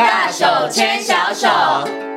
大手牵小手。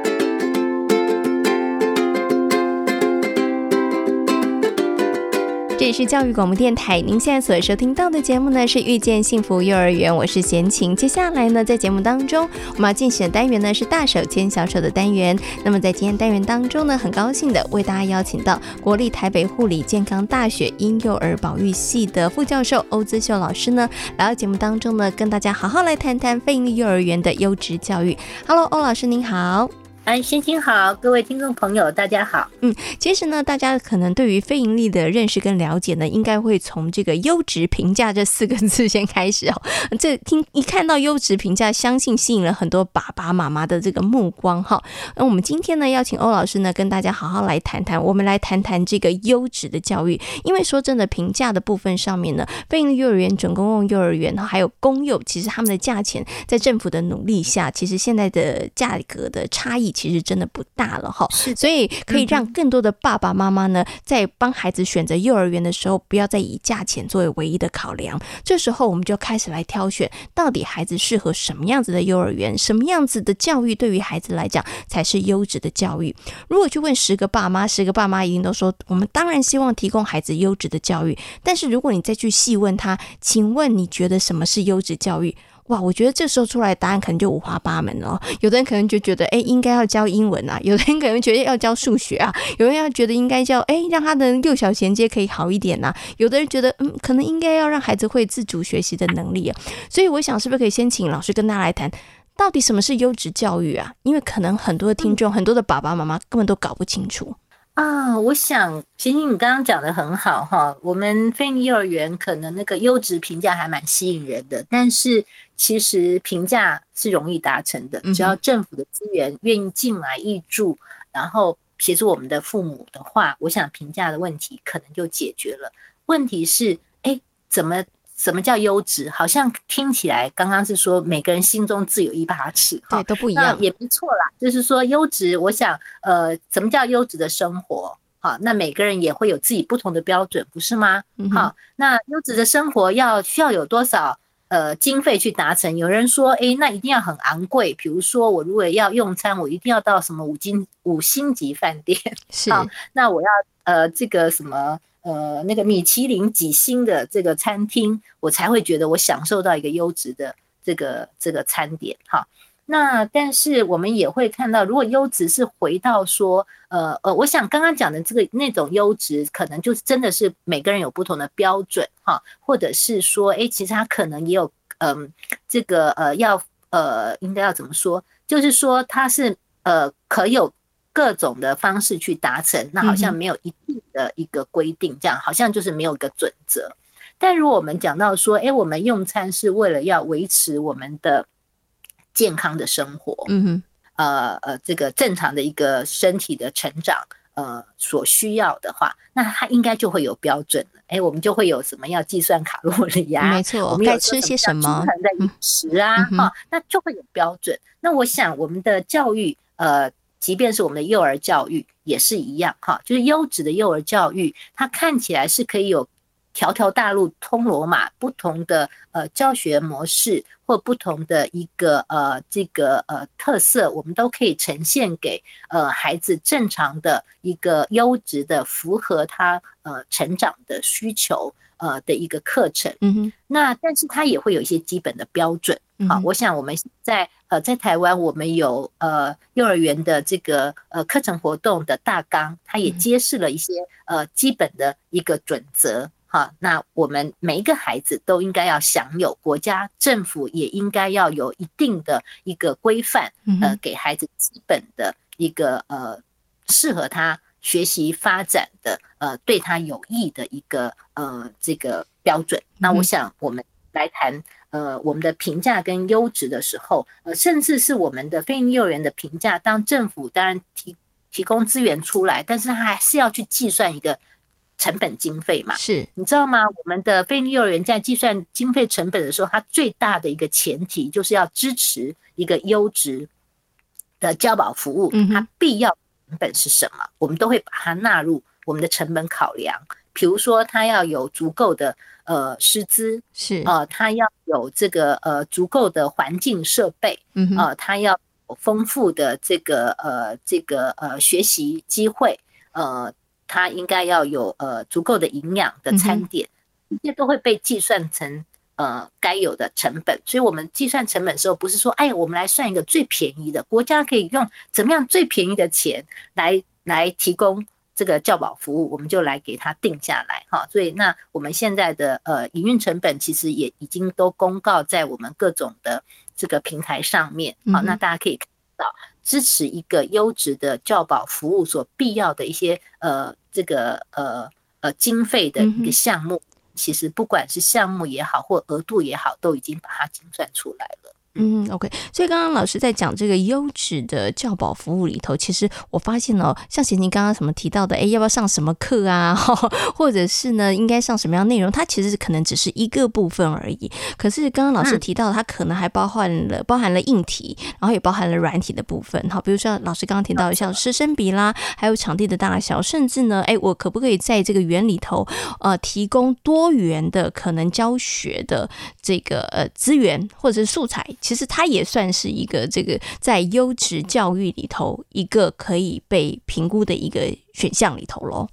这里是教育广播电台，您现在所收听到的节目呢是《遇见幸福幼儿园》，我是贤琴。接下来呢，在节目当中，我们要进行的单元呢是“大手牵小手”的单元。那么在今天单元当中呢，很高兴的为大家邀请到国立台北护理健康大学婴幼儿保育系的副教授欧姿秀老师呢，来到节目当中呢，跟大家好好来谈谈非营利幼儿园的优质教育。Hello，欧老师您好。哎，先听好，各位听众朋友，大家好。嗯，其实呢，大家可能对于非盈利的认识跟了解呢，应该会从这个优质评价这四个字先开始哦。这听一看到优质评价，相信吸引了很多爸爸妈妈的这个目光哈。那我们今天呢，邀请欧老师呢，跟大家好好来谈谈，我们来谈谈这个优质的教育。因为说真的，评价的部分上面呢，非营利幼儿园、准公共幼儿园还有公幼，其实他们的价钱在政府的努力下，其实现在的价格的差异。其实真的不大了哈，所以可以让更多的爸爸妈妈呢，在帮孩子选择幼儿园的时候，不要再以价钱作为唯一的考量。这时候，我们就开始来挑选，到底孩子适合什么样子的幼儿园，什么样子的教育对于孩子来讲才是优质的教育。如果去问十个爸妈，十个爸妈一定都说，我们当然希望提供孩子优质的教育。但是如果你再去细问他，请问你觉得什么是优质教育？哇，我觉得这时候出来的答案可能就五花八门了。有的人可能就觉得，哎，应该要教英文啊；有的人可能觉得要教数学啊；有人要觉得应该教，哎，让他的幼小衔接可以好一点呐、啊。有的人觉得，嗯，可能应该要让孩子会自主学习的能力啊。所以我想，是不是可以先请老师跟大家来谈，到底什么是优质教育啊？因为可能很多的听众、很多的爸爸妈妈根本都搞不清楚。啊，我想，贤贤，你刚刚讲的很好哈。我们非营幼儿园可能那个优质评价还蛮吸引人的，但是其实评价是容易达成的，只要政府的资源愿意进来挹注，然后协助我们的父母的话，我想评价的问题可能就解决了。问题是，哎，怎么？什么叫优质？好像听起来刚刚是说每个人心中自有一把尺，对，都不一样，也不错啦。就是说优质，我想，呃，什么叫优质的生活？好，那每个人也会有自己不同的标准，不是吗？好，那优质的生活要需要有多少呃经费去达成？有人说，诶，那一定要很昂贵。比如说，我如果要用餐，我一定要到什么五金五星级饭店，是，那我要呃这个什么？呃，那个米其林几星的这个餐厅，我才会觉得我享受到一个优质的这个这个餐点哈。那但是我们也会看到，如果优质是回到说，呃呃，我想刚刚讲的这个那种优质，可能就是真的是每个人有不同的标准哈，或者是说，诶，其实他可能也有，嗯、呃，这个呃要呃应该要怎么说？就是说他是呃可有。各种的方式去达成，那好像没有一定的一个规定，这样好像就是没有一个准则。但如果我们讲到说，哎，我们用餐是为了要维持我们的健康的生活，嗯哼，呃呃，这个正常的一个身体的成长，呃，所需要的话，那它应该就会有标准了。哎，我们就会有什么要计算卡路里呀？没错，我们该吃些什么？平衡的饮食啊，哈，那就会有标准。那我想我们的教育，呃。即便是我们的幼儿教育也是一样哈，就是优质的幼儿教育，它看起来是可以有条条大路通罗马，不同的呃教学模式或不同的一个呃这个呃特色，我们都可以呈现给呃孩子正常的一个优质的符合他呃成长的需求呃的一个课程。嗯哼，那但是它也会有一些基本的标准。好，我想我们在呃在台湾，我们有呃幼儿园的这个呃课程活动的大纲，它也揭示了一些呃基本的一个准则。哈，那我们每一个孩子都应该要享有，国家政府也应该要有一定的一个规范，呃，给孩子基本的一个呃适合他学习发展的呃对他有益的一个呃这个标准。那我想我们来谈。呃，我们的评价跟优质的时候，呃，甚至是我们的非营利幼儿园的评价，当政府当然提提供资源出来，但是他还是要去计算一个成本经费嘛？是，你知道吗？我们的非营利幼儿园在计算经费成本的时候，它最大的一个前提就是要支持一个优质的教保服务，它必要成本是什么？我们都会把它纳入我们的成本考量。比如说，它要有足够的呃师资，是呃，他要有这个呃足够的环境设备，嗯呃，他要有丰富的这个呃这个呃学习机会，呃，他应该要有呃足够的营养的餐点，这些都会被计算成。呃，该有的成本，所以我们计算成本的时候，不是说，哎，我们来算一个最便宜的，国家可以用怎么样最便宜的钱来来提供这个教保服务，我们就来给它定下来哈。所以，那我们现在的呃营运成本，其实也已经都公告在我们各种的这个平台上面，好，那大家可以看到支持一个优质的教保服务所必要的一些呃这个呃呃经费的一个项目。其实不管是项目也好，或额度也好，都已经把它精算出来了。嗯，OK。所以刚刚老师在讲这个优质的教保服务里头，其实我发现哦，像贤婷刚刚什么提到的，哎，要不要上什么课啊？或者是呢，应该上什么样内容？它其实可能只是一个部分而已。可是刚刚老师提到，它可能还包含了包含了硬体，然后也包含了软体的部分。好，比如说老师刚刚提到的，像师生比啦，还有场地的大小，甚至呢，哎，我可不可以在这个园里头，呃，提供多元的可能教学的这个呃资源或者是素材？其实它也算是一个这个在优质教育里头一个可以被评估的一个选项里头喽。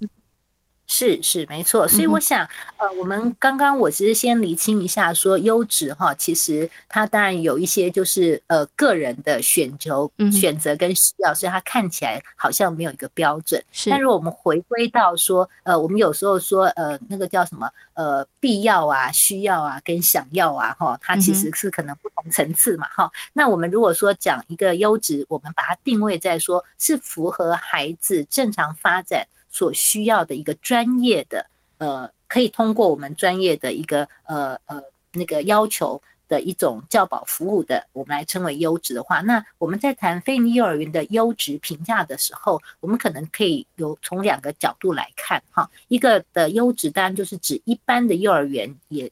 是是没错，所以我想，呃，我们刚刚我其实先厘清一下，说优质哈，其实它当然有一些就是呃个人的选择、选择跟需要，所以它看起来好像没有一个标准。是，但如果我们回归到说，呃，我们有时候说，呃，那个叫什么，呃，必要啊、需要啊跟想要啊，哈，它其实是可能不同层次嘛，哈。那我们如果说讲一个优质，我们把它定位在说是符合孩子正常发展。所需要的一个专业的，呃，可以通过我们专业的一个，呃呃，那个要求的一种教保服务的，我们来称为优质的话，那我们在谈非营利幼儿园的优质评价的时候，我们可能可以有从两个角度来看哈，一个的优质当然就是指一般的幼儿园也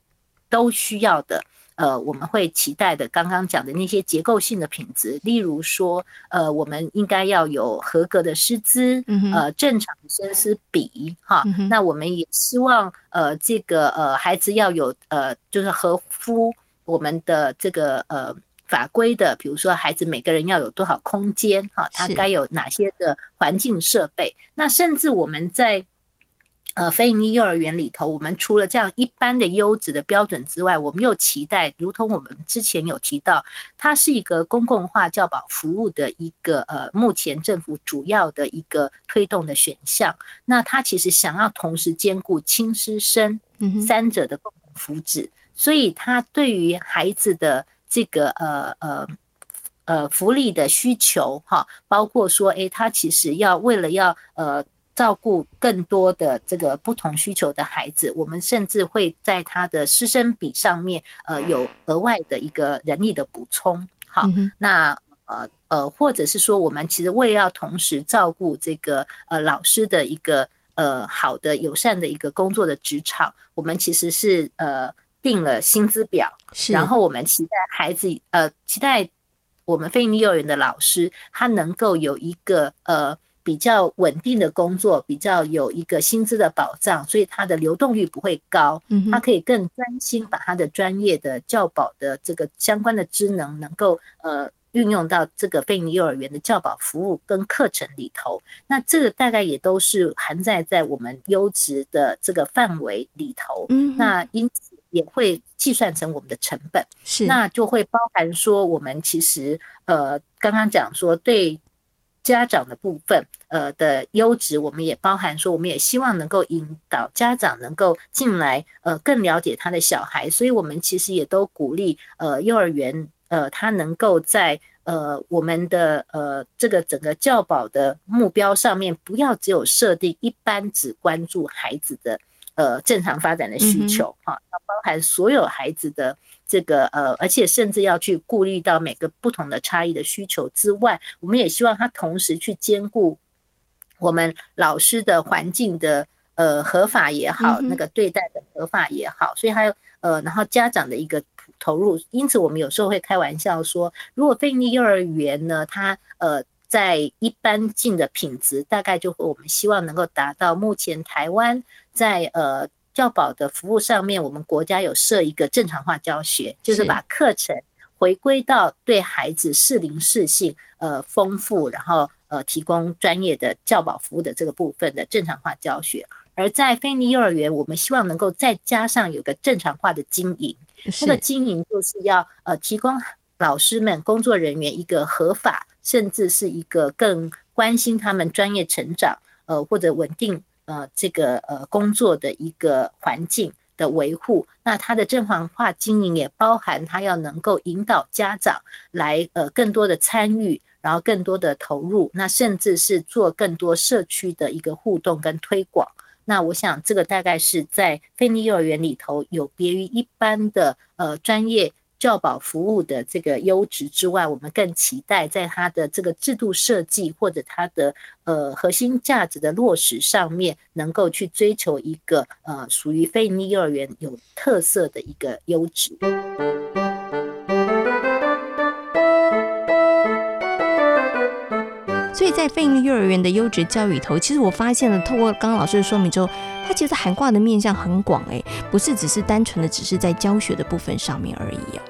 都需要的。呃，我们会期待的，刚刚讲的那些结构性的品质，例如说，呃，我们应该要有合格的师资，呃，正常的生师比，哈，那我们也希望，呃，这个呃孩子要有呃，就是合乎我们的这个呃法规的，比如说孩子每个人要有多少空间，哈，他该有哪些的环境设备，那甚至我们在。呃，非营利幼儿园里头，我们除了这样一般的优质的标准之外，我们又期待，如同我们之前有提到，它是一个公共化教保服务的一个呃，目前政府主要的一个推动的选项。那它其实想要同时兼顾亲师生三者的共同福祉，所以他对于孩子的这个呃呃呃福利的需求哈，包括说，诶，他其实要为了要呃。照顾更多的这个不同需求的孩子，我们甚至会在他的师生比上面，呃，有额外的一个人力的补充。好，那呃呃，或者是说，我们其实为了要同时照顾这个呃老师的一个呃好的友善的一个工作的职场，我们其实是呃定了薪资表，然后我们期待孩子呃期待我们非营利幼儿园的老师他能够有一个呃。比较稳定的工作，比较有一个薪资的保障，所以他的流动率不会高。他可以更专心把他的专业的教保的这个相关的职能，能够呃运用到这个非营利幼儿园的教保服务跟课程里头。那这个大概也都是含在在我们优质的这个范围里头。嗯那因此也会计算成我们的成本。是，那就会包含说，我们其实呃刚刚讲说对。家长的部分，呃的优质，我们也包含说，我们也希望能够引导家长能够进来，呃，更了解他的小孩，所以我们其实也都鼓励，呃，幼儿园，呃，他能够在呃我们的呃这个整个教保的目标上面，不要只有设定一般只关注孩子的呃正常发展的需求，哈，要包含所有孩子的。这个呃，而且甚至要去顾虑到每个不同的差异的需求之外，我们也希望他同时去兼顾我们老师的环境的呃合法也好，那个对待的合法也好，所以还有呃，然后家长的一个投入。因此，我们有时候会开玩笑说，如果非营利幼儿园呢，它呃在一般性的品质，大概就会我们希望能够达到目前台湾在呃。教保的服务上面，我们国家有设一个正常化教学，就是把课程回归到对孩子适龄适性呃丰富，然后呃提供专业的教保服务的这个部分的正常化教学。而在非营利幼儿园，我们希望能够再加上有个正常化的经营，这个经营就是要呃提供老师们、工作人员一个合法，甚至是一个更关心他们专业成长，呃或者稳定呃这个呃工作的一个环境的维护。那他的正常化经营也包含他要能够引导家长来呃更多的参与，然后更多的投入，那甚至是做更多社区的一个互动跟推广。那我想，这个大概是在非营利幼儿园里头有别于一般的呃专业教保服务的这个优质之外，我们更期待在它的这个制度设计或者它的呃核心价值的落实上面，能够去追求一个呃属于非营利幼儿园有特色的一个优质。以在非营利幼儿园的优质教育里头，其实我发现了，透过刚刚老师的说明之后，它其实涵盖的面向很广，哎，不是只是单纯的只是在教学的部分上面而已啊。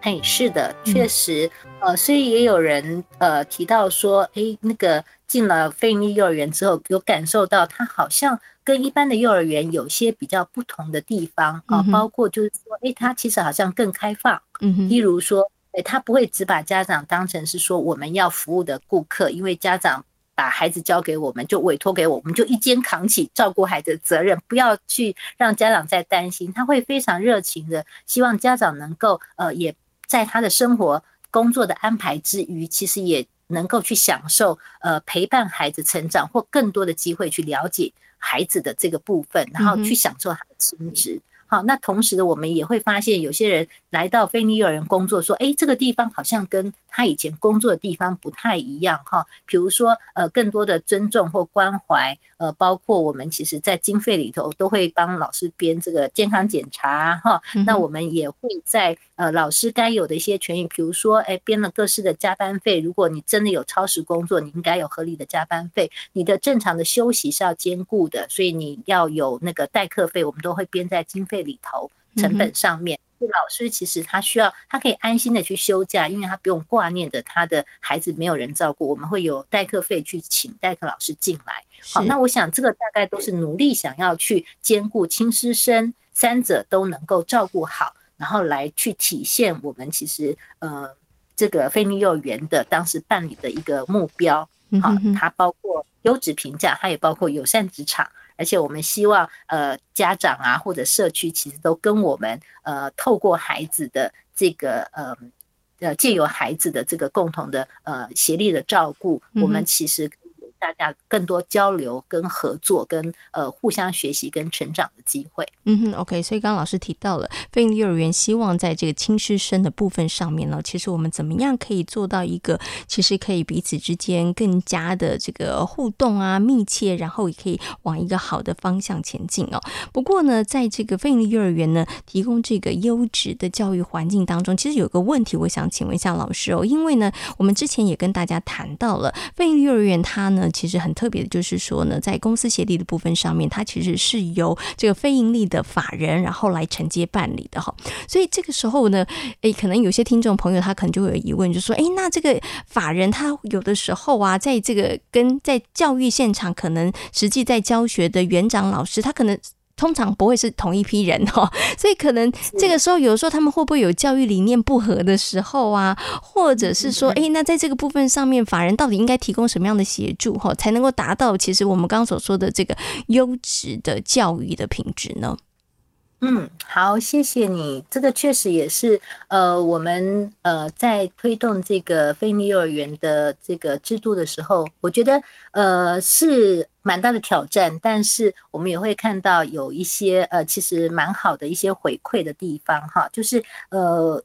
哎，是的，确实，呃，所以也有人呃提到说，哎，那个进了非营利幼儿园之后，有感受到它好像跟一般的幼儿园有些比较不同的地方啊，包括就是说，哎，它其实好像更开放，嗯哼，例如说。诶，他不会只把家长当成是说我们要服务的顾客，因为家长把孩子交给我们，就委托给我们，就一肩扛起照顾孩子的责任，不要去让家长再担心。他会非常热情的，希望家长能够呃，也在他的生活工作的安排之余，其实也能够去享受呃陪伴孩子成长或更多的机会去了解孩子的这个部分，然后去享受他的亲职。好，那同时的我们也会发现，有些人来到非营利幼儿园工作，说，哎，这个地方好像跟他以前工作的地方不太一样，哈。比如说，呃，更多的尊重或关怀，呃，包括我们其实在经费里头都会帮老师编这个健康检查，哈。那我们也会在呃老师该有的一些权益，比如说，哎，编了各式的加班费，如果你真的有超时工作，你应该有合理的加班费。你的正常的休息是要兼顾的，所以你要有那个代课费，我们都会编在经费里头成本上面，老师其实他需要，他可以安心的去休假，因为他不用挂念着他的孩子没有人照顾，我们会有代课费去请代课老师进来。好，那我想这个大概都是努力想要去兼顾亲师生三者都能够照顾好，然后来去体现我们其实呃这个非营利幼儿园的当时办理的一个目标。好，它包括优质评价，它也包括友善职场。而且我们希望，呃，家长啊或者社区其实都跟我们，呃，透过孩子的这个，呃，呃，借由孩子的这个共同的，呃，协力的照顾，我们其实。大家更多交流、跟合作、跟呃互相学习、跟成长的机会。嗯哼，OK。所以刚刚老师提到了非营利幼儿园，希望在这个亲师生的部分上面呢，其实我们怎么样可以做到一个，其实可以彼此之间更加的这个互动啊、密切，然后也可以往一个好的方向前进哦。不过呢，在这个非营利幼儿园呢，提供这个优质的教育环境当中，其实有个问题，我想请问一下老师哦，因为呢，我们之前也跟大家谈到了非营利幼儿园，它呢。其实很特别的，就是说呢，在公司协力的部分上面，它其实是由这个非盈利的法人，然后来承接办理的哈。所以这个时候呢，诶，可能有些听众朋友他可能就会有疑问，就说，诶，那这个法人他有的时候啊，在这个跟在教育现场，可能实际在教学的园长老师，他可能。通常不会是同一批人哦，所以可能这个时候，有的时候他们会不会有教育理念不合的时候啊，或者是说，诶，那在这个部分上面，法人到底应该提供什么样的协助哈，才能够达到其实我们刚刚所说的这个优质的教育的品质呢？嗯，好，谢谢你。这个确实也是，呃，我们呃在推动这个非营利幼儿园的这个制度的时候，我觉得呃是蛮大的挑战，但是我们也会看到有一些呃其实蛮好的一些回馈的地方哈，就是呃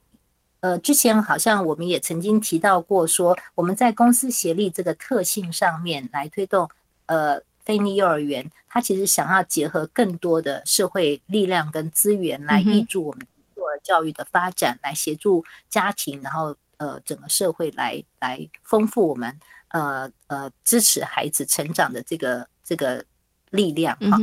呃之前好像我们也曾经提到过，说我们在公私协力这个特性上面来推动呃。非营利幼儿园，它其实想要结合更多的社会力量跟资源来挹助我们幼儿教育的发展，来协助家庭，然后呃整个社会来来丰富我们呃呃支持孩子成长的这个这个力量哈。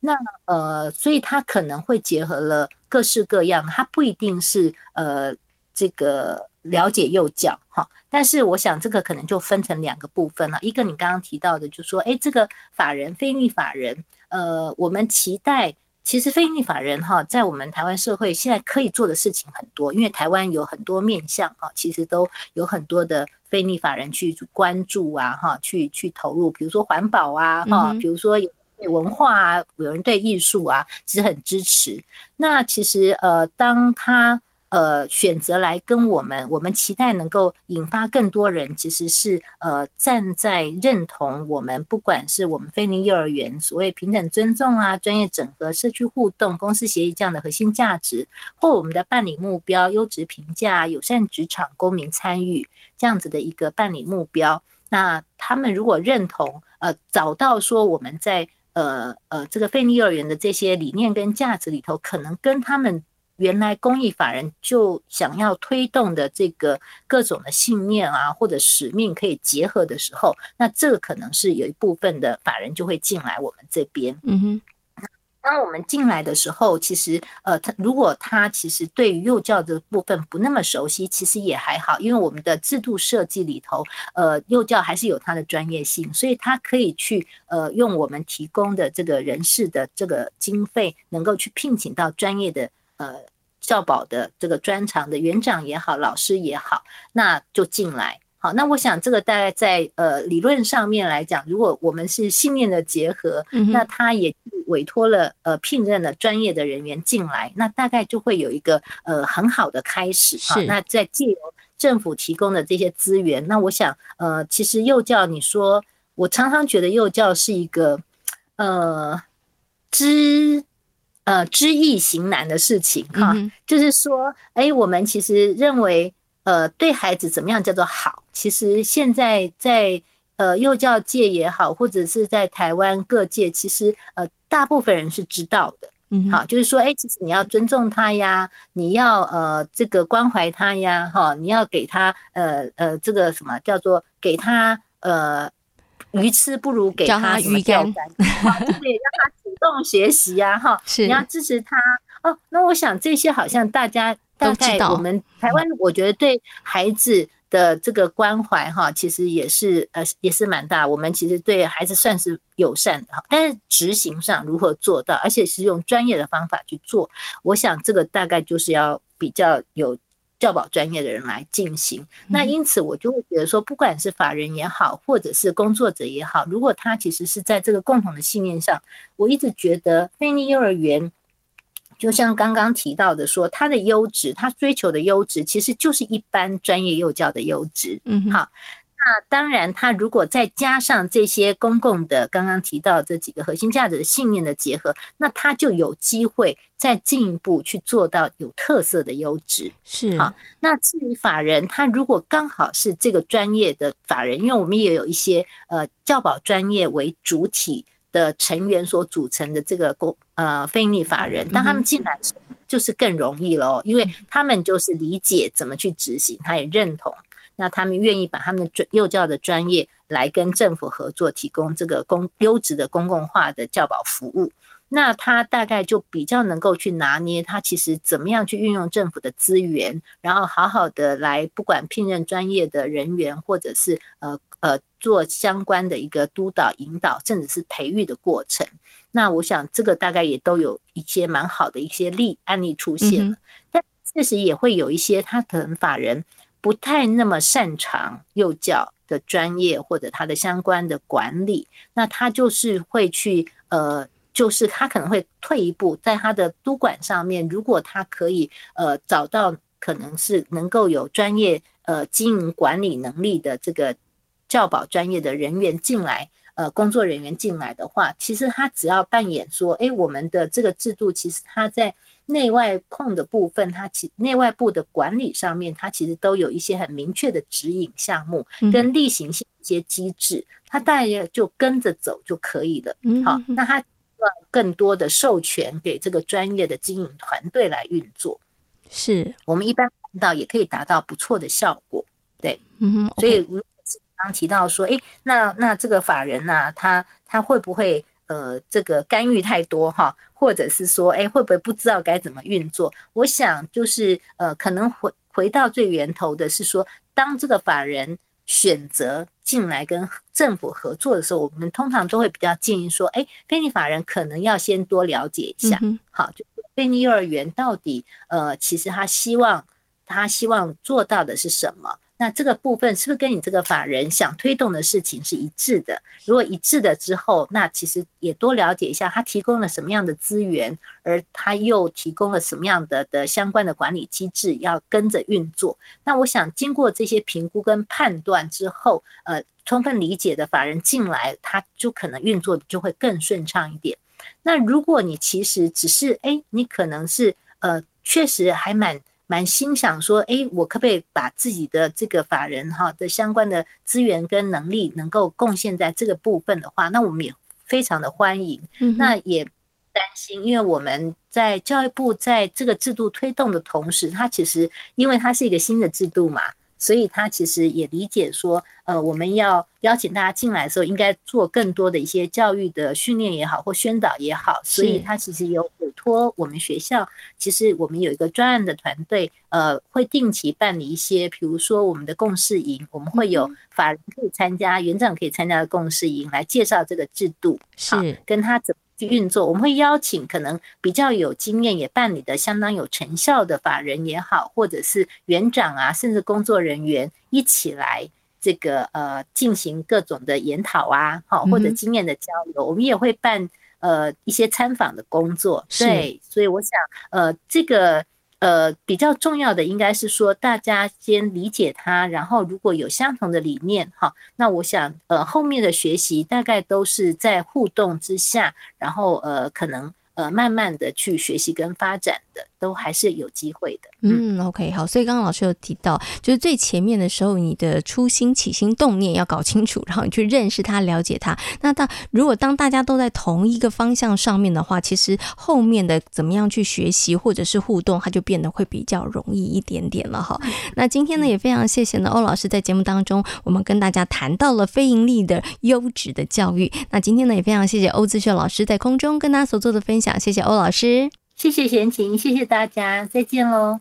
那呃，所以它可能会结合了各式各样，它不一定是呃这个了解幼教哈。但是我想这个可能就分成两个部分了，一个你刚刚提到的，就是说，哎，这个法人非营利法人，呃，我们期待。其实非营利法人哈，在我们台湾社会现在可以做的事情很多，因为台湾有很多面向哈，其实都有很多的非营利法人去关注啊哈，去去投入，比如说环保啊哈，比如说有对文化啊，有人对艺术啊，其实很支持。那其实呃，当他。呃，选择来跟我们，我们期待能够引发更多人，其实是呃站在认同我们，不管是我们非营利幼儿园所谓平等尊重啊、专业整合、社区互动、公司协议这样的核心价值，或我们的办理目标、优质评价、友善职场、公民参与这样子的一个办理目标，那他们如果认同，呃，找到说我们在呃呃这个菲尼幼儿园的这些理念跟价值里头，可能跟他们。原来公益法人就想要推动的这个各种的信念啊，或者使命可以结合的时候，那这个可能是有一部分的法人就会进来我们这边。嗯哼，当我们进来的时候，其实呃，他如果他其实对于幼教的部分不那么熟悉，其实也还好，因为我们的制度设计里头，呃，幼教还是有它的专业性，所以他可以去呃用我们提供的这个人事的这个经费，能够去聘请到专业的。呃，教保的这个专长的园长也好，老师也好，那就进来。好，那我想这个大概在呃理论上面来讲，如果我们是信念的结合，那他也委托了呃聘任了专业的人员进来，那大概就会有一个呃很好的开始。好，那在借由政府提供的这些资源，那我想呃，其实幼教，你说我常常觉得幼教是一个呃知。呃，知易行难的事情哈，就是说，哎，我们其实认为，呃，对孩子怎么样叫做好？其实现在在呃幼教界也好，或者是在台湾各界，其实呃大部分人是知道的。嗯，好，就是说，哎，其实你要尊重他呀，你要呃这个关怀他呀，哈，你要给他呃呃这个什么叫做给他呃鱼吃，不如给他鱼竿，对，让他主。动学习呀，哈，你要支持他哦。那我想这些好像大家大概我们台湾，我觉得对孩子的这个关怀哈，其实也是呃也是蛮大。我们其实对孩子算是友善的哈，但是执行上如何做到，而且是用专业的方法去做，我想这个大概就是要比较有。教保专业的人来进行，那因此我就会觉得说，不管是法人也好，或者是工作者也好，如果他其实是在这个共同的信念上，我一直觉得非营利幼儿园，就像刚刚提到的说，他的优质，他追求的优质，其实就是一般专业幼教的优质。嗯，好。那当然，他如果再加上这些公共的刚刚提到这几个核心价值的信念的结合，那他就有机会再进一步去做到有特色的优质。是好，那至于法人，他如果刚好是这个专业的法人，因为我们也有一些呃教保专业为主体的成员所组成的这个公呃非营利法人，当他们进来就是更容易了，因为他们就是理解怎么去执行，他也认同。那他们愿意把他们的专幼教的专业来跟政府合作，提供这个公优质的公共化的教保服务。那他大概就比较能够去拿捏，他其实怎么样去运用政府的资源，然后好好的来不管聘任专业的人员，或者是呃呃做相关的一个督导引导，甚至是培育的过程。那我想这个大概也都有一些蛮好的一些例案例出现了，但确实也会有一些他可能法人。不太那么擅长幼教的专业或者他的相关的管理，那他就是会去呃，就是他可能会退一步，在他的督管上面，如果他可以呃找到可能是能够有专业呃经营管理能力的这个教保专业的人员进来，呃工作人员进来的话，其实他只要扮演说，哎，我们的这个制度其实他在。内外控的部分，它其内外部的管理上面，它其实都有一些很明确的指引项目跟例行性一些机制，它大约就跟着走就可以了。好，那它更多的授权给这个专业的经营团队来运作，是我们一般看到也可以达到不错的效果。对，嗯哼，所以如刚提到说，哎，那那这个法人呐，他他会不会？呃这个干预太多哈，或者是说哎会不会不知道该怎么运作？我想就是呃可能回回到最源头的是说，当这个法人选择进来跟政府合作的时候，我们通常都会比较建议说，哎，非营法人可能要先多了解一下，好，就非营幼儿园到底呃其实他希望他希望做到的是什么？那这个部分是不是跟你这个法人想推动的事情是一致的？如果一致的之后，那其实也多了解一下他提供了什么样的资源，而他又提供了什么样的的相关的管理机制要跟着运作。那我想经过这些评估跟判断之后，呃，充分理解的法人进来，他就可能运作就会更顺畅一点。那如果你其实只是哎，你可能是呃，确实还蛮。蛮心想说，哎，我可不可以把自己的这个法人哈的相关的资源跟能力能够贡献在这个部分的话，那我们也非常的欢迎。那也担心，因为我们在教育部在这个制度推动的同时，它其实因为它是一个新的制度嘛。所以他其实也理解说，呃，我们要邀请大家进来的时候，应该做更多的一些教育的训练也好，或宣导也好。所以他其实有委托我们学校，其实我们有一个专案的团队，呃，会定期办理一些，比如说我们的共事营，我们会有法人可以参加、园长可以参加的共事营，来介绍这个制度，是跟他怎么。去运作，我们会邀请可能比较有经验、也办理的相当有成效的法人也好，或者是园长啊，甚至工作人员一起来这个呃进行各种的研讨啊，好或者经验的交流。我们也会办呃一些参访的工作，对，所以我想呃这个。呃，比较重要的应该是说，大家先理解它，然后如果有相同的理念，哈，那我想，呃，后面的学习大概都是在互动之下，然后呃，可能。呃，慢慢的去学习跟发展的，都还是有机会的。嗯，嗯，OK，好。所以刚刚老师有提到，就是最前面的时候，你的初心、起心动念要搞清楚，然后你去认识他、了解他。那当如果当大家都在同一个方向上面的话，其实后面的怎么样去学习或者是互动，它就变得会比较容易一点点了哈。那今天呢，也非常谢谢呢欧老师在节目当中，我们跟大家谈到了非盈利的优质的教育。那今天呢，也非常谢谢欧自秀老师在空中跟大家所做的分享。谢谢欧老师，谢谢闲情，谢谢大家，再见喽。